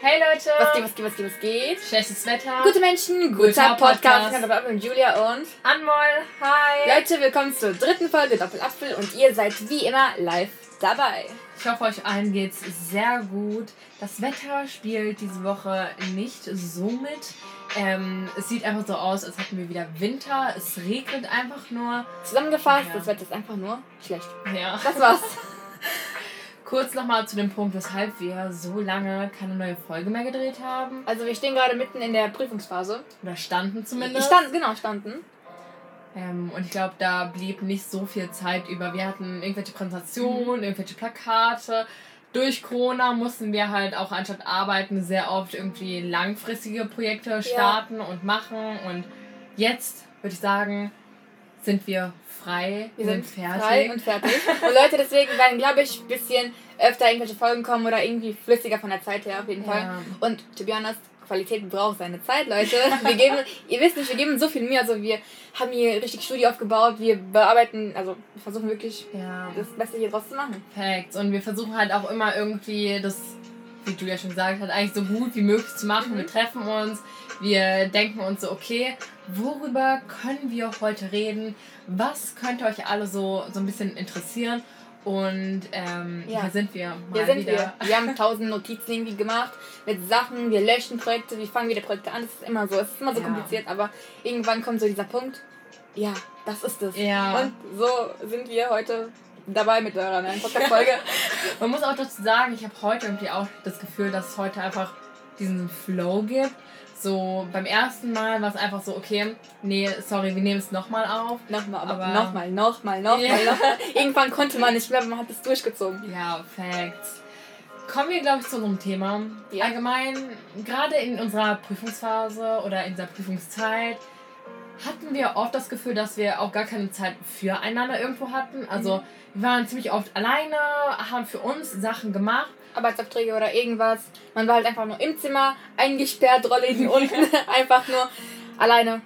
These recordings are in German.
Hey Leute! Was geht, was geht, was geht, was geht? Schlechtes Wetter. Gute Menschen, guter, Guter Podcast. Ich bin Julia und Anmol, hi! Leute, willkommen zur dritten Folge Doppelapfel und ihr seid wie immer live dabei. Ich hoffe, euch allen geht's sehr gut. Das Wetter spielt diese Woche nicht so mit. Ähm, es sieht einfach so aus, als hätten wir wieder Winter. Es regnet einfach nur. Zusammengefasst, Ja. das Wetter ist einfach nur schlecht. Ja. Das war's. Kurz nochmal zu dem Punkt, weshalb wir so lange keine neue Folge mehr gedreht haben. Also wir stehen gerade mitten in der Prüfungsphase. Oder standen zumindest. Stand, genau, standen. Ähm, und ich glaube, da blieb nicht so viel Zeit über. Wir hatten irgendwelche Mhm. Präsentationen, irgendwelche Plakate. Durch Corona mussten wir halt auch anstatt arbeiten sehr oft irgendwie langfristige Projekte starten und machen. Und jetzt würde ich sagen, sind wir frei, Wir sind fertig. frei und fertig. Und Leute, deswegen werden, glaube ich, ein bisschen öfter irgendwelche Folgen kommen oder irgendwie flüssiger von der Zeit her auf jeden Fall. Ja. Und to be honest, Qualität braucht seine Zeit, Leute. Wir geben, ihr wisst nicht, wir geben so viel Mühe. Also wir haben hier richtig Studie aufgebaut, wir bearbeiten, also wir versuchen wirklich ja. das Beste hier draus zu machen. Perfekt. Und wir versuchen halt auch immer irgendwie das, wie du ja schon gesagt hast, eigentlich so gut wie möglich zu machen. Mhm. Wir treffen uns, wir denken uns so, okay, worüber können wir heute reden? Was könnte euch alle so, so ein bisschen interessieren? Und ähm, Ja. hier sind wir mal Hier sind wieder. wir. Wir haben tausend Notizen irgendwie gemacht mit Sachen, wir löschen Projekte, wir fangen wieder Projekte an. Das ist immer so, es ist immer so Ja. kompliziert, aber irgendwann kommt so dieser Punkt, ja, das ist es. Ja. Und so sind wir heute dabei mit eurer neuen Podcast-Folge. Man muss auch dazu sagen, ich habe heute irgendwie auch das Gefühl, dass es heute einfach diesen Flow gibt. So beim ersten Mal war es einfach so, okay, nee, sorry, wir nehmen es nochmal auf. Nochmal, aber, Aber- nochmal, nochmal, nochmal, Ja. nochmal. Irgendwann konnte man nicht mehr, aber man hat es durchgezogen. Ja, Facts. Kommen wir, glaube ich, zu unserem Thema. Ja. Allgemein, gerade in unserer Prüfungsphase oder in dieser Prüfungszeit, hatten wir oft das Gefühl, dass wir auch gar keine Zeit füreinander irgendwo hatten. Also, wir waren ziemlich oft alleine, haben für uns Sachen gemacht. Arbeitsaufträge oder irgendwas. Man war halt einfach nur im Zimmer, eingesperrt, Rolle hinten unten, einfach nur alleine.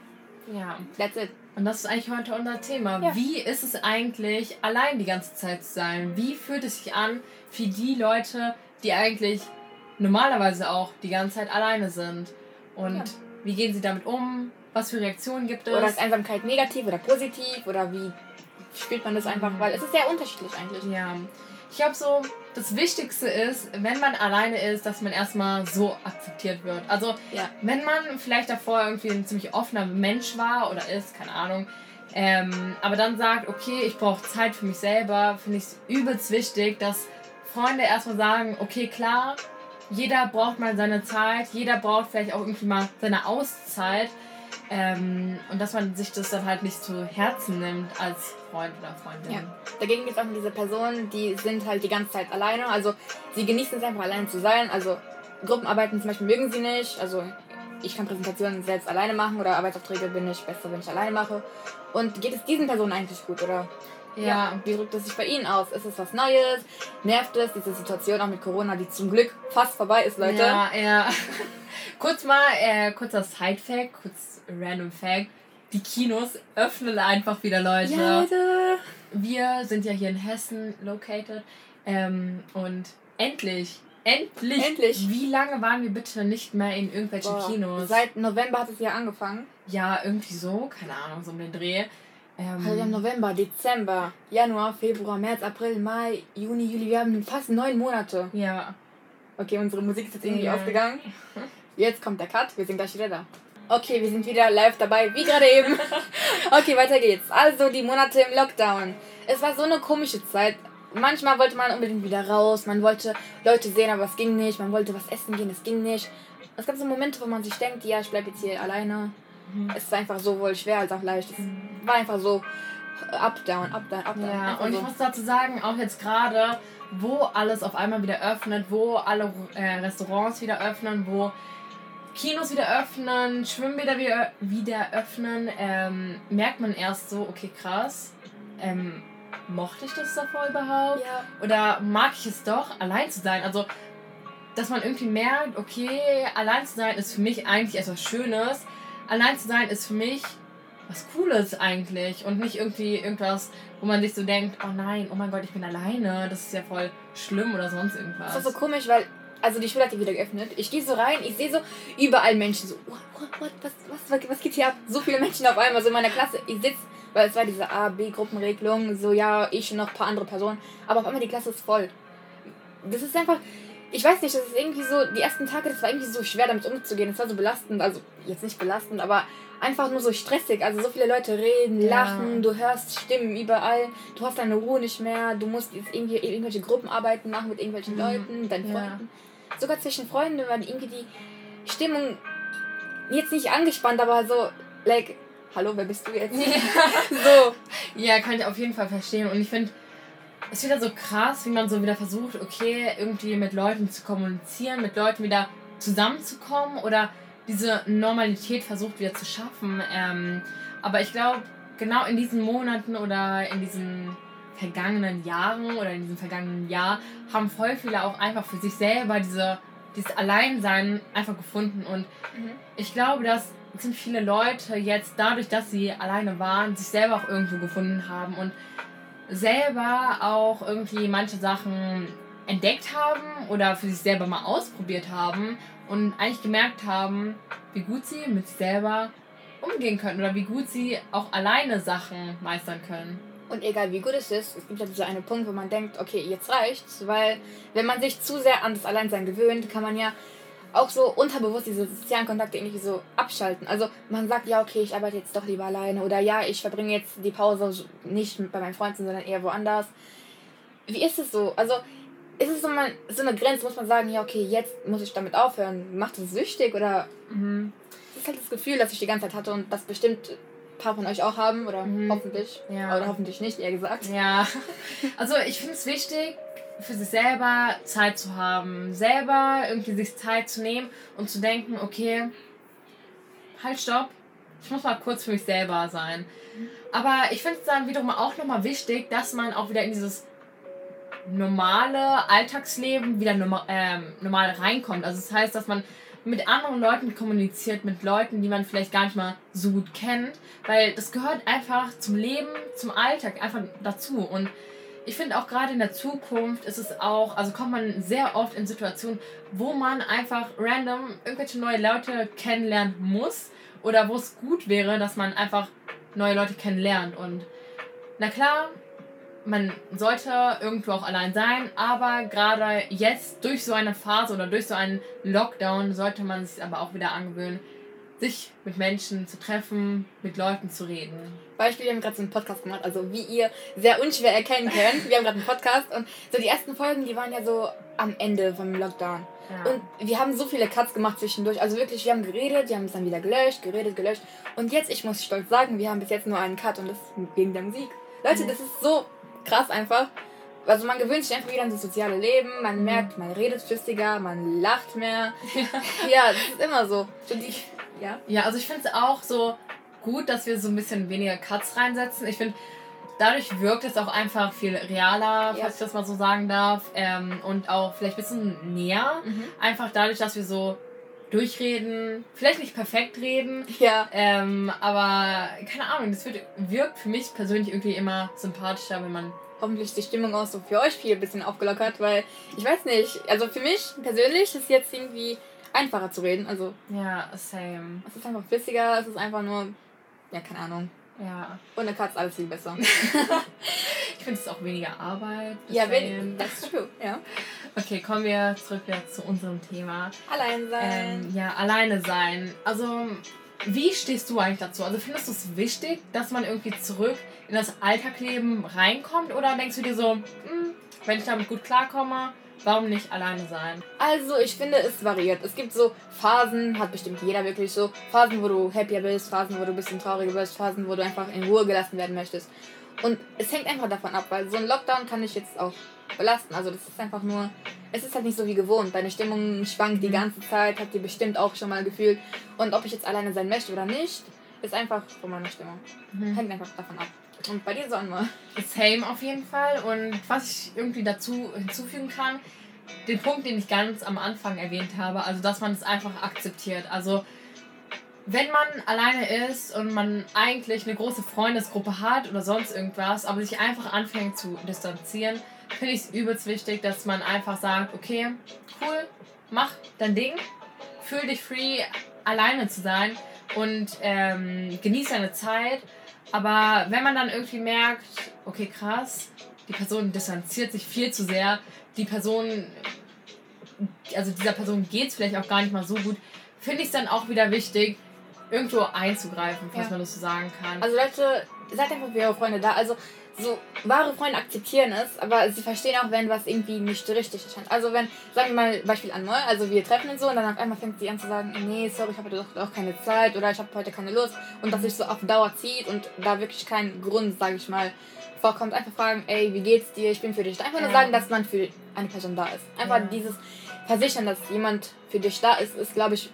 Ja. That's it. Und das ist eigentlich heute unser Thema. Ja. Wie ist es eigentlich, allein die ganze Zeit zu sein? Wie fühlt es sich an für die Leute, die eigentlich normalerweise auch die ganze Zeit alleine sind? Und Ja. wie gehen sie damit um? Was für Reaktionen gibt es? Oder ist Einsamkeit negativ oder positiv oder wie spielt man das einfach? Mhm. Weil es ist sehr unterschiedlich eigentlich. ja. Ich glaube so, das Wichtigste ist, wenn man alleine ist, dass man erstmal so akzeptiert wird. Also Ja. wenn man vielleicht davor irgendwie ein ziemlich offener Mensch war oder ist, keine Ahnung, ähm, aber dann sagt, okay, ich brauche Zeit für mich selber, finde ich es übelst wichtig, dass Freunde erstmal sagen, okay, klar, jeder braucht mal seine Zeit, jeder braucht vielleicht auch irgendwie mal seine Auszeit ähm, und dass man sich das dann halt nicht zu Herzen nimmt als Freund oder Freundin. Ja. Dagegen gibt es auch diese Personen, die sind halt die ganze Zeit alleine. Also sie genießen es einfach alleine zu sein. Also Gruppenarbeiten zum Beispiel mögen sie nicht. Also ich kann Präsentationen selbst alleine machen oder Arbeitsaufträge bin ich besser, wenn ich alleine mache. Und geht es diesen Personen eigentlich gut oder Ja. wie drückt es sich bei ihnen aus? Ist es was Neues? Nervt es? Diese Situation auch mit Corona, die zum Glück fast vorbei ist, Leute. Ja, ja. kurz mal, äh, kurzer Side-Fact, kurz random Fact. Die Kinos öffnen einfach wieder, Leute. Ja, Leute. Wir sind ja hier in Hessen located. Ähm, und endlich, endlich, Endlich. Wie lange waren wir bitte nicht mehr in irgendwelchen Boah, Kinos? Seit November hat es ja angefangen. ja, irgendwie so, keine Ahnung, so um den Dreh. Ähm, Also wir haben November, Dezember, Januar, Februar, März, April, Mai, Juni, Juli. Wir haben fast neun Monate. ja, Okay, unsere Musik ist jetzt irgendwie Ja. ausgegangen. Jetzt kommt der Cut. Wir sind gleich wieder da. Okay, wir sind wieder live dabei, wie gerade eben. Okay, weiter geht's. Also die Monate im Lockdown. Es war so eine komische Zeit. Manchmal wollte man unbedingt wieder raus. Man wollte Leute sehen, aber es ging nicht. Man wollte was essen gehen, es ging nicht. Es gab so Momente, wo man sich denkt, ja, ich bleib jetzt hier alleine. Es war einfach sowohl schwer als auch leicht. Es war einfach so up, down, up, down, up, down. Ja, und so. ich muss dazu sagen, auch jetzt gerade, wo alles auf einmal wieder öffnet, wo alle äh, Restaurants wieder öffnen, wo Kinos wieder öffnen, Schwimmbäder wieder, wieder öffnen, ähm, merkt man erst so, okay, krass, ähm, mochte ich das davor überhaupt? ja, Oder mag ich es doch, allein zu sein? Also, dass man irgendwie merkt, okay, allein zu sein ist für mich eigentlich etwas Schönes. Allein zu sein ist für mich was Cooles eigentlich und nicht irgendwie irgendwas, wo man sich so denkt, oh nein, oh mein Gott, ich bin alleine, das ist ja voll schlimm oder sonst irgendwas. Das ist so komisch, weil also die Schule hat die wieder geöffnet. Ich gehe so rein, ich sehe so überall Menschen. So, what, what, what, was, was, was geht hier ab? So viele Menschen auf einmal, so in meiner Klasse. Ich sitze, weil es war diese A, B-Gruppenregelung, so ja, ich und noch ein paar andere Personen. Aber auf einmal die Klasse ist voll. Das ist einfach, ich weiß nicht, das ist irgendwie so, die ersten Tage, das war irgendwie so schwer damit umzugehen. Es war so belastend, also jetzt nicht belastend, aber einfach nur so stressig. Also so viele Leute reden, ja. lachen, du hörst Stimmen überall, du hast deine Ruhe nicht mehr, du musst jetzt irgendwie irgendwelche Gruppenarbeiten machen mit irgendwelchen mhm. Leuten, deinen ja. Freunden. Sogar zwischen Freunden war irgendwie die Stimmung jetzt nicht angespannt, aber so, like, hallo, wer bist du jetzt? So. Ja, kann ich auf jeden Fall verstehen. Und ich finde, es ist wieder so krass, wie man so wieder versucht, okay, irgendwie mit Leuten zu kommunizieren, mit Leuten wieder zusammenzukommen oder diese Normalität versucht wieder zu schaffen. Ähm, aber ich glaube, genau in diesen Monaten oder in diesen vergangenen Jahren oder in diesem vergangenen Jahr haben voll viele auch einfach für sich selber diese, dieses Alleinsein einfach gefunden. Und mhm. ich glaube, dass sind viele Leute jetzt dadurch, dass sie alleine waren, sich selber auch irgendwo gefunden haben und selber auch irgendwie manche Sachen entdeckt haben oder für sich selber mal ausprobiert haben und eigentlich gemerkt haben, wie gut sie mit sich selber umgehen können oder wie gut sie auch alleine Sachen meistern können. Und egal wie gut es ist, es gibt ja dieser eine Punkt, wo man denkt, okay, jetzt reicht's, weil wenn man sich zu sehr an das Alleinsein gewöhnt, kann man ja auch so unterbewusst diese sozialen Kontakte irgendwie so abschalten. Also man sagt, ja, okay, ich arbeite jetzt doch lieber alleine oder ja, ich verbringe jetzt die Pause nicht bei meinen Freunden, sondern eher woanders. Wie ist es so? Also ist es so, mal, so eine Grenze, muss man sagen, ja, okay, jetzt muss ich damit aufhören. Macht es süchtig oder. Mhm. Das ist halt das Gefühl, das ich die ganze Zeit hatte und das bestimmt ein paar von euch auch haben oder mhm. hoffentlich. Ja. Oder hoffentlich nicht, eher gesagt. Ja. Also ich finde es wichtig, für sich selber Zeit zu haben. Selber irgendwie sich Zeit zu nehmen und zu denken, okay, halt, stopp. Ich muss mal kurz für mich selber sein. Aber ich finde es dann wiederum auch nochmal wichtig, dass man auch wieder in dieses normale Alltagsleben wieder normal, ähm, normal reinkommt. Also das heißt, dass man mit anderen Leuten kommuniziert, mit Leuten, die man vielleicht gar nicht mal so gut kennt, weil das gehört einfach zum Leben, zum Alltag einfach dazu. Und ich finde auch gerade in der Zukunft ist es auch, also kommt man sehr oft in Situationen, wo man einfach random irgendwelche neue Leute kennenlernen muss oder wo es gut wäre, dass man einfach neue Leute kennenlernt. Und na klar, man sollte irgendwo auch allein sein, aber gerade jetzt durch so eine Phase oder durch so einen Lockdown sollte man sich aber auch wieder angewöhnen, sich mit Menschen zu treffen, mit Leuten zu reden. Beispiel, wir haben gerade so einen Podcast gemacht, also wie ihr sehr unschwer erkennen könnt, wir haben gerade einen Podcast und so die ersten Folgen, die waren ja so am Ende vom Lockdown. Ja. Und wir haben so viele Cuts gemacht zwischendurch. Also wirklich, wir haben geredet, wir haben es dann wieder gelöscht, geredet, gelöscht. Und jetzt, ich muss stolz sagen, wir haben bis jetzt nur einen Cut und das wegen der Musik. Leute, das ist so krass einfach. Also man gewöhnt sich einfach wieder an das soziale Leben, man mhm. merkt, man redet flüssiger, man lacht mehr. Ja, ja das ist immer so. Ich, ja? ja, also ich finde es auch so gut, dass wir so ein bisschen weniger Cuts reinsetzen. Ich finde, dadurch wirkt es auch einfach viel realer, falls ich das mal so sagen darf. Ähm, und auch vielleicht ein bisschen näher. Mhm. Einfach dadurch, dass wir so durchreden, vielleicht nicht perfekt reden, ja. ähm, aber keine Ahnung, das wird, wirkt für mich persönlich irgendwie immer sympathischer, wenn man hoffentlich die Stimmung auch so für euch viel ein bisschen aufgelockert, weil ich weiß nicht, also für mich persönlich ist jetzt irgendwie einfacher zu reden, also ja, same. Es ist einfach flüssiger, es ist einfach nur, ja, keine Ahnung. Ja. Und eine Katze alles viel besser. ich finde es auch weniger Arbeit. Ja, wenn, that's true, ja. Okay, kommen wir zurück jetzt zu unserem Thema. Allein sein. Ähm, ja, alleine sein. Also, wie stehst du eigentlich dazu? Also, findest du es wichtig, dass man irgendwie zurück in das Alltagleben reinkommt? Oder denkst du dir so, hm, wenn ich damit gut klarkomme, warum nicht alleine sein? Also, ich finde, es variiert. Es gibt so Phasen, hat bestimmt jeder wirklich so, Phasen, wo du happier bist, Phasen, wo du ein bisschen trauriger bist, Phasen, wo du einfach in Ruhe gelassen werden möchtest. Und es hängt einfach davon ab, weil so ein Lockdown kann ich jetzt auch belasten. Also das ist einfach nur, es ist halt nicht so wie gewohnt. Deine Stimmung schwankt mhm. die ganze Zeit, habt ihr bestimmt auch schon mal gefühlt. Und ob ich jetzt alleine sein möchte oder nicht, ist einfach von meiner Stimmung. Mhm. Hängt einfach davon ab. Und bei dir so einmal. Same auf jeden Fall. Und was ich irgendwie dazu hinzufügen kann, den Punkt, den ich ganz am Anfang erwähnt habe, also dass man es einfach akzeptiert. Also wenn man alleine ist und man eigentlich eine große Freundesgruppe hat oder sonst irgendwas, aber sich einfach anfängt zu distanzieren, finde ich es übelst wichtig, dass man einfach sagt, okay, cool, mach dein Ding, fühl dich free, alleine zu sein und ähm, genieß deine Zeit. Aber wenn man dann irgendwie merkt, okay, krass, die Person distanziert sich viel zu sehr, die Person, also dieser Person geht es vielleicht auch gar nicht mal so gut, finde ich es dann auch wieder wichtig, irgendwo einzugreifen, falls ja. man das so sagen kann. Also Leute, seid einfach für eure Freunde da. Also so wahre Freunde akzeptieren es, aber sie verstehen auch, wenn was irgendwie nicht richtig ist. Also wenn, sagen wir mal Beispiel an Moll, also wir treffen uns so und dann auf einmal fängt sie an zu sagen, nee, sorry, ich habe heute doch auch keine Zeit oder ich habe heute keine Lust und das sich so auf Dauer zieht und da wirklich kein Grund, sage ich mal, vorkommt. Einfach fragen, ey, wie geht's dir? Ich bin für dich da. Einfach nur sagen, dass man für eine Person da ist. Einfach ja. dieses Versichern, dass jemand für dich da ist, ist, glaube ich,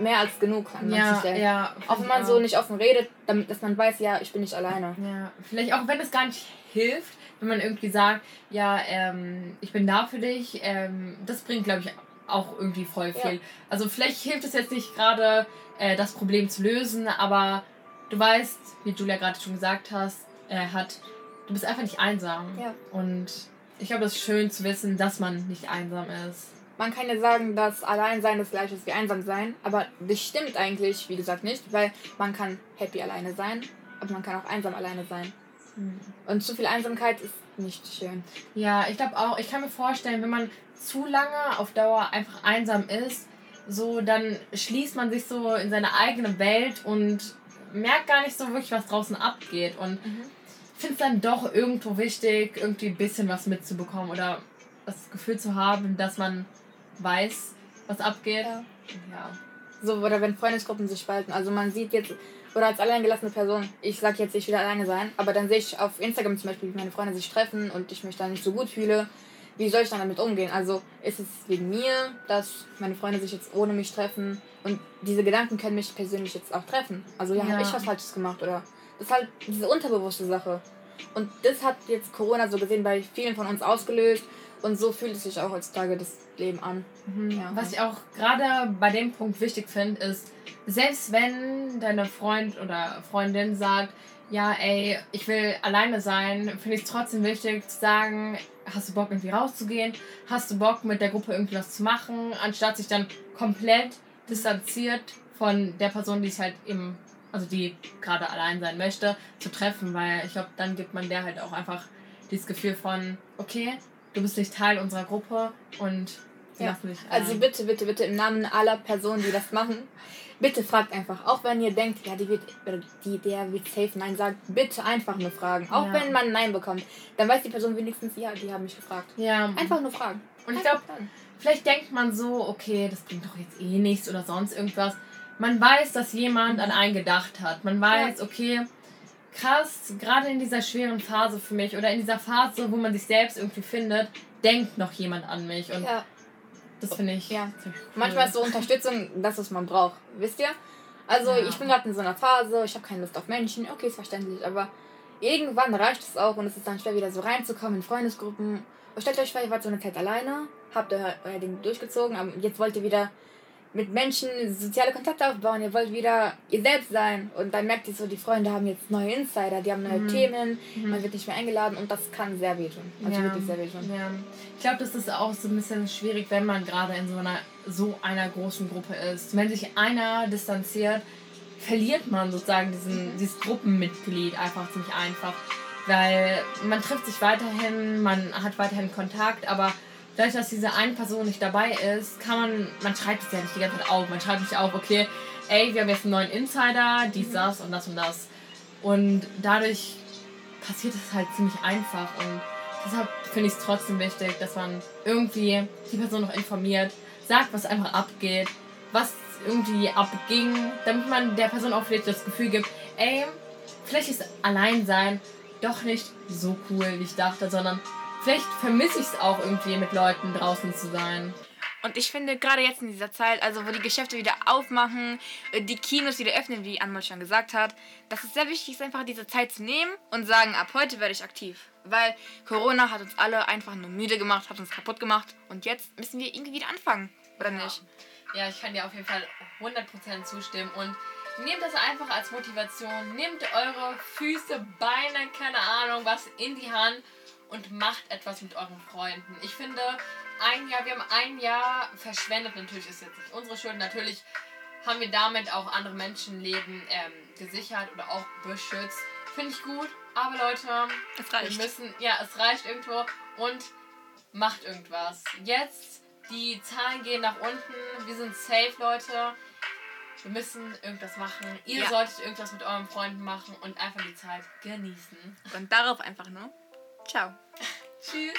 mehr als genug an manchen ja, Stellen. Ja, auch wenn man so nicht offen redet, damit dass man weiß, ja, ich bin nicht alleine. Ja, vielleicht auch wenn es gar nicht hilft, wenn man irgendwie sagt, ja, ähm, ich bin da für dich, ähm, das bringt, glaube ich, auch irgendwie voll viel. Ja. Also vielleicht hilft es jetzt nicht gerade, äh, das Problem zu lösen, aber du weißt, wie Julia gerade schon gesagt hast, äh, hat, du bist einfach nicht einsam. Ja. Und ich glaube, das ist schön zu wissen, dass man nicht einsam ist man kann ja sagen, dass Alleinsein das gleiche ist wie einsam sein, aber das stimmt eigentlich, wie gesagt, nicht, weil man kann happy alleine sein, aber man kann auch einsam alleine sein. Mhm. Und zu viel Einsamkeit ist nicht schön. Ja, ich glaube auch, ich kann mir vorstellen, wenn man zu lange auf Dauer einfach einsam ist, so dann schließt man sich so in seine eigene Welt und merkt gar nicht so wirklich, was draußen abgeht. Und mhm. ich finde es dann doch irgendwo wichtig, irgendwie ein bisschen was mitzubekommen oder das Gefühl zu haben, dass man weiß, was abgeht. Ja. ja. So, oder wenn Freundesgruppen sich spalten. Also man sieht jetzt, oder als alleingelassene Person, ich sag jetzt, ich will alleine sein, aber dann sehe ich auf Instagram zum Beispiel, wie meine Freunde sich treffen und ich mich dann nicht so gut fühle. Wie soll ich dann damit umgehen? Also ist es wegen mir, dass meine Freunde sich jetzt ohne mich treffen und diese Gedanken können mich persönlich jetzt auch treffen. Also ja, ja. habe ich was Falsches gemacht oder das ist halt diese unterbewusste Sache. Und das hat jetzt Corona so gesehen bei vielen von uns ausgelöst und so fühlt es sich auch heutzutage das Leben an. Mhm. Ja. Was ich auch gerade bei dem Punkt wichtig finde, ist, selbst wenn deine Freund oder Freundin sagt, ja, ey, ich will alleine sein, finde ich es trotzdem wichtig zu sagen, hast du Bock irgendwie rauszugehen? Hast du Bock mit der Gruppe irgendwie was zu machen? Anstatt sich dann komplett distanziert von der Person, die es halt eben, also die gerade allein sein möchte, zu treffen, weil ich glaube, dann gibt man der halt auch einfach dieses Gefühl von, okay, du bist nicht Teil unserer Gruppe und ja. lassen dich. Also bitte, bitte, bitte im Namen aller Personen, die das machen, bitte fragt einfach. Auch wenn ihr denkt, ja, die wird, die, der wird safe Nein sagt, bitte einfach nur fragen. Auch ja. wenn man Nein bekommt, dann weiß die Person wenigstens, ja, die haben mich gefragt. Ja. Einfach nur fragen. Und ich glaube, vielleicht denkt man so, okay, das bringt doch jetzt eh nichts oder sonst irgendwas. Man weiß, dass jemand an einen gedacht hat. Man weiß, okay, krass, gerade in dieser schweren Phase für mich oder in dieser Phase, wo man sich selbst irgendwie findet, denkt noch jemand an mich. Und ja. das finde ich. Ja. Cool. Manchmal ist so Unterstützung das, was man braucht. Wisst ihr? Also, ja. ich bin gerade in so einer Phase, ich habe keine Lust auf Menschen. Okay, ist verständlich, aber irgendwann reicht es auch und es ist dann schwer, wieder so reinzukommen in Freundesgruppen. stellt euch vor, ihr wart so eine Zeit alleine, habt euer, euer Ding durchgezogen, aber jetzt wollt ihr wieder mit Menschen soziale Kontakte aufbauen, ihr wollt wieder ihr selbst sein. Und dann merkt ihr so, die Freunde haben jetzt neue Insider, die haben neue mhm. Themen, mhm. man wird nicht mehr eingeladen und das kann sehr wehtun. Also ja. wirklich sehr wehtun. Ja. Ich glaube, das ist auch so ein bisschen schwierig, wenn man gerade in so einer, so einer großen Gruppe ist. Wenn sich einer distanziert, verliert man sozusagen diesen, dieses Gruppenmitglied einfach ziemlich einfach. Weil man trifft sich weiterhin, man hat weiterhin Kontakt, aber dadurch, dass diese eine Person nicht dabei ist, kann man, man schreibt es ja nicht die ganze Zeit auf. Man schreibt nicht auf, okay, ey, wir haben jetzt einen neuen Insider, dies, mhm. das und das und das. Und dadurch passiert es halt ziemlich einfach. Und deshalb finde ich es trotzdem wichtig, dass man irgendwie die Person noch informiert, sagt, was einfach abgeht, was irgendwie abging, damit man der Person auch vielleicht das Gefühl gibt, ey, vielleicht ist Alleinsein doch nicht so cool, wie ich dachte, sondern Vielleicht vermisse ich es auch irgendwie, mit Leuten draußen zu sein. Und ich finde, gerade jetzt in dieser Zeit, also wo die Geschäfte wieder aufmachen, äh, die Kinos wieder öffnen, wie Anmol schon gesagt hat, dass es sehr wichtig ist, einfach diese Zeit zu nehmen und sagen, ab heute werde ich aktiv. Weil Corona hat uns alle einfach nur müde gemacht, hat uns kaputt gemacht und jetzt müssen wir irgendwie wieder anfangen, oder ja. nicht? Ja, ich kann dir auf jeden Fall 100% zustimmen und nehmt das einfach als Motivation. Nehmt eure Füße, Beine, keine Ahnung, was in die Hand und macht etwas mit euren Freunden. Ich finde, ein Jahr, wir haben ein Jahr verschwendet. Natürlich ist jetzt nicht unsere Schuld. Natürlich haben wir damit auch andere Menschenleben ähm, gesichert oder auch beschützt. Finde ich gut. Aber Leute, es reicht. wir müssen, ja, es reicht irgendwo und macht irgendwas. Jetzt, die Zahlen gehen nach unten. Wir sind safe, Leute. Wir müssen irgendwas machen. Ihr Ja. solltet irgendwas mit euren Freunden machen und einfach die Zeit genießen. Und darauf einfach nur. Ciao. Tschüss.